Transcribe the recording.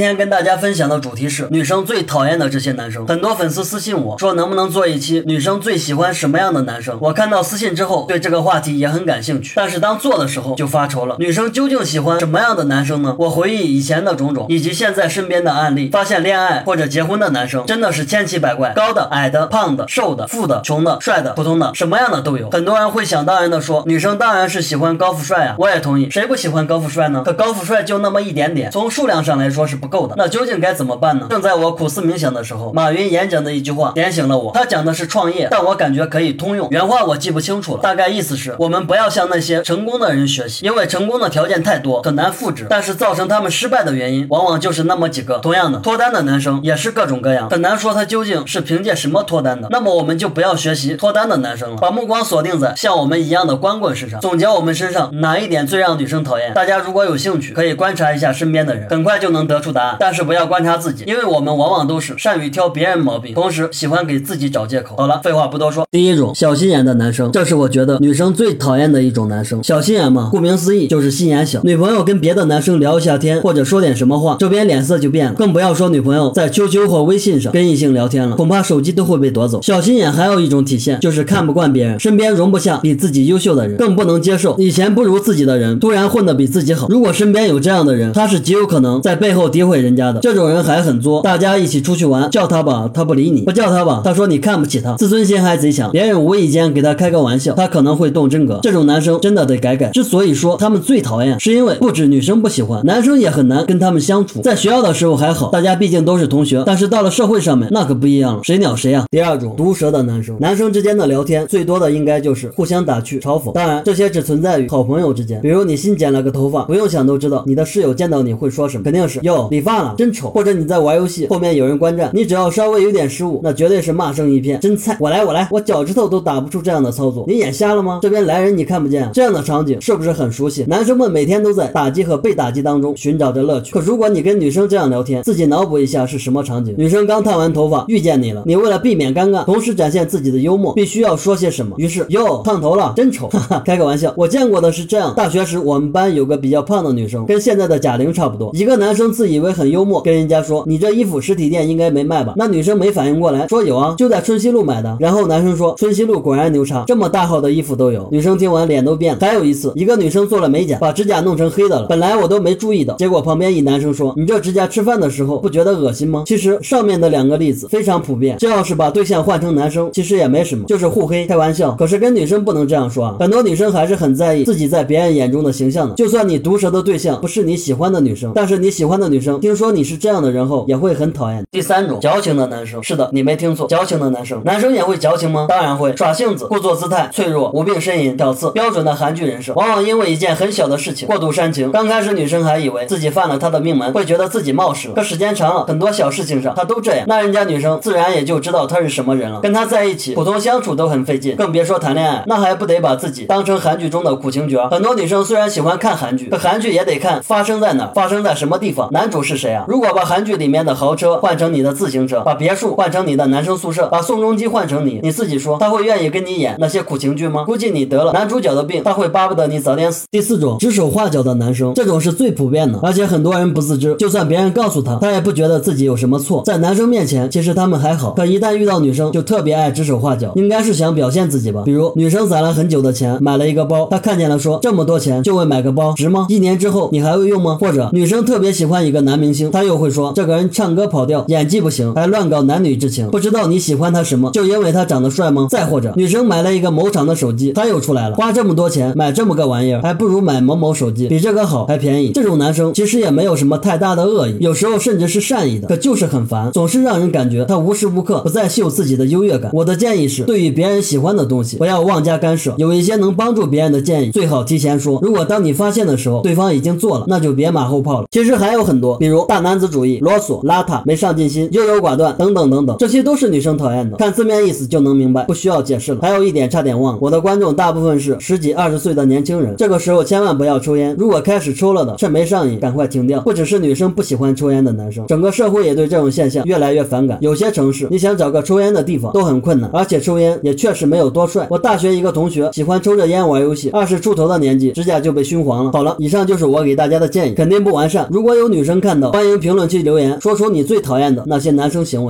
今天跟大家分享的主题是女生最讨厌的这些男生。很多粉丝私信我说，能不能做一期女生最喜欢什么样的男生？我看到私信之后，对这个话题也很感兴趣。但是当做的时候就发愁了，女生究竟喜欢什么样的男生呢？我回忆以前的种种，以及现在身边的案例，发现恋爱或者结婚的男生真的是千奇百怪，高的、矮的、胖的、瘦的、富的、穷的、帅的、普通的，什么样的都有。很多人会想当然的说，女生当然是喜欢高富帅啊，我也同意，谁不喜欢高富帅呢？可高富帅就那么一点点，从数量上来说是不够的。那究竟该？怎么办呢？正在我苦思冥想的时候，马云演讲的一句话点醒了我。他讲的是创业，但我感觉可以通用。原话我记不清楚了，大概意思是我们不要向那些成功的人学习，因为成功的条件太多，很难复制。但是造成他们失败的原因，往往就是那么几个。同样的，脱单的男生也是各种各样，很难说他究竟是凭借什么脱单的。那么我们就不要学习脱单的男生了，把目光锁定在像我们一样的光棍身上，总结我们身上哪一点最让女生讨厌。大家如果有兴趣，可以观察一下身边的人，很快就能得出答案。但是不要观察自己，因为我。们往往都是善于挑别人毛病，同时喜欢给自己找借口。好了，废话不多说，第一种小心眼的男生，这是我觉得女生最讨厌的一种男生。小心眼嘛，顾名思义就是心眼小。女朋友跟别的男生聊一下天，或者说点什么话，这边脸色就变了。更不要说女朋友在 QQ 或微信上跟异性聊天了，恐怕手机都会被夺走。小心眼还有一种体现，就是看不惯别人身边容不下比自己优秀的人，更不能接受以前不如自己的人突然混得比自己好。如果身边有这样的人，他是极有可能在背后诋毁人家的。这种人还很作。大家一起出去玩，叫他吧，他不理你；不叫他吧，他说你看不起他，自尊心还贼强。别人无意间给他开个玩笑，他可能会动真格。这种男生真的得改改。之所以说他们最讨厌，是因为不止女生不喜欢，男生也很难跟他们相处。在学校的时候还好，大家毕竟都是同学，但是到了社会上面，那可不一样了，谁鸟谁啊。第二种毒舌的男生，男生之间的聊天最多的应该就是互相打趣嘲讽，当然这些只存在于好朋友之间。比如你新剪了个头发，不用想都知道你的室友见到你会说什么，肯定是哟理发了，真丑。或者你在玩游戏，后面有人观战。你只要稍微有点失误，那绝对是骂声一片，真菜！我来，我来，我脚趾头都打不出这样的操作，你眼瞎了吗？这边来人你看不见，这样的场景是不是很熟悉？男生们每天都在打击和被打击当中寻找着乐趣。可如果你跟女生这样聊天，自己脑补一下是什么场景？女生刚烫完头发遇见你了，你为了避免尴尬，同时展现自己的幽默，必须要说些什么？于是哟，烫头了，真丑，哈哈，开个玩笑。我见过的是这样，大学时我们班有个比较胖的女生，跟现在的贾玲差不多。一个男生自以以为很幽默，跟人家说你这衣服实体店应该没卖吧？那女生。没反应过来，说有啊，就在春熙路买的。然后男生说，春熙路果然牛叉，这么大号的衣服都有。女生听完脸都变了。还有一次，一个女生做了美甲，把指甲弄成黑的了，本来我都没注意的，结果旁边一男生说，你这指甲吃饭的时候不觉得恶心吗？其实上面的两个例子非常普遍，这要是把对象换成男生，其实也没什么，就是互黑开玩笑。可是跟女生不能这样说啊，很多女生还是很在意自己在别人眼中的形象的。就算你毒舌的对象不是你喜欢的女生，但是你喜欢的女生听说你是这样的人后，也会很讨厌。第三种矫情的男生，是的，你没。听错，矫情的男生，男生也会矫情吗？当然会，耍性子，故作姿态，脆弱，无病呻吟，挑刺，标准的韩剧人设。往往因为一件很小的事情过度煽情。刚开始女生还以为自己犯了他的命门，会觉得自己冒失。可时间长了，很多小事情上他都这样，那人家女生自然也就知道他是什么人了。跟他在一起，普通相处都很费劲，更别说谈恋爱，那还不得把自己当成韩剧中的苦情角？很多女生虽然喜欢看韩剧，可韩剧也得看发生在哪，发生在什么地方，男主是谁啊？如果把韩剧里面的豪车换成你的自行车，把别墅换成你的男生宿舍，把宋仲基换成你，你自己说他会愿意跟你演那些苦情剧吗？估计你得了男主角的病，他会巴不得你早点死。第四种指手画脚的男生，这种是最普遍的，而且很多人不自知，就算别人告诉他，他也不觉得自己有什么错。在男生面前，其实他们还好，可一旦遇到女生，就特别爱指手画脚，应该是想表现自己吧。比如女生攒了很久的钱买了一个包，他看见了说这么多钱就为买个包值吗？一年之后你还会用吗？或者女生特别喜欢一个男男明星，他又会说这个人唱歌跑调，演技不行，还乱搞男女之情，不知道你喜欢他。什么？就因为他长得帅吗？再或者，女生买了一个某厂的手机，他又出来了，花这么多钱买这么个玩意儿，还不如买某某手机，比这个好还便宜。这种男生其实也没有什么太大的恶意，有时候甚至是善意的，可就是很烦，总是让人感觉他无时无刻不在秀自己的优越感。我的建议是，对于别人喜欢的东西，不要妄加干涉。有一些能帮助别人的建议，最好提前说。如果当你发现的时候，对方已经做了，那就别马后炮了。其实还有很多，比如大男子主义、啰嗦、邋遢、没上进心、优柔寡断等等等等，这些都是女生讨厌的。看字面意思。就能明白，不需要解释了。还有一点差点忘了，我的观众大部分是十几二十岁的年轻人，这个时候千万不要抽烟。如果开始抽了的，趁没上瘾，赶快停掉。不只是女生不喜欢抽烟的男生，整个社会也对这种现象越来越反感。有些城市，你想找个抽烟的地方都很困难，而且抽烟也确实没有多帅。我大学一个同学喜欢抽着烟玩游戏，二十出头的年纪，指甲就被熏黄了。好了，以上就是我给大家的建议，肯定不完善。如果有女生看。看到，欢迎评论区留言，说出你最讨厌的那些男生行为。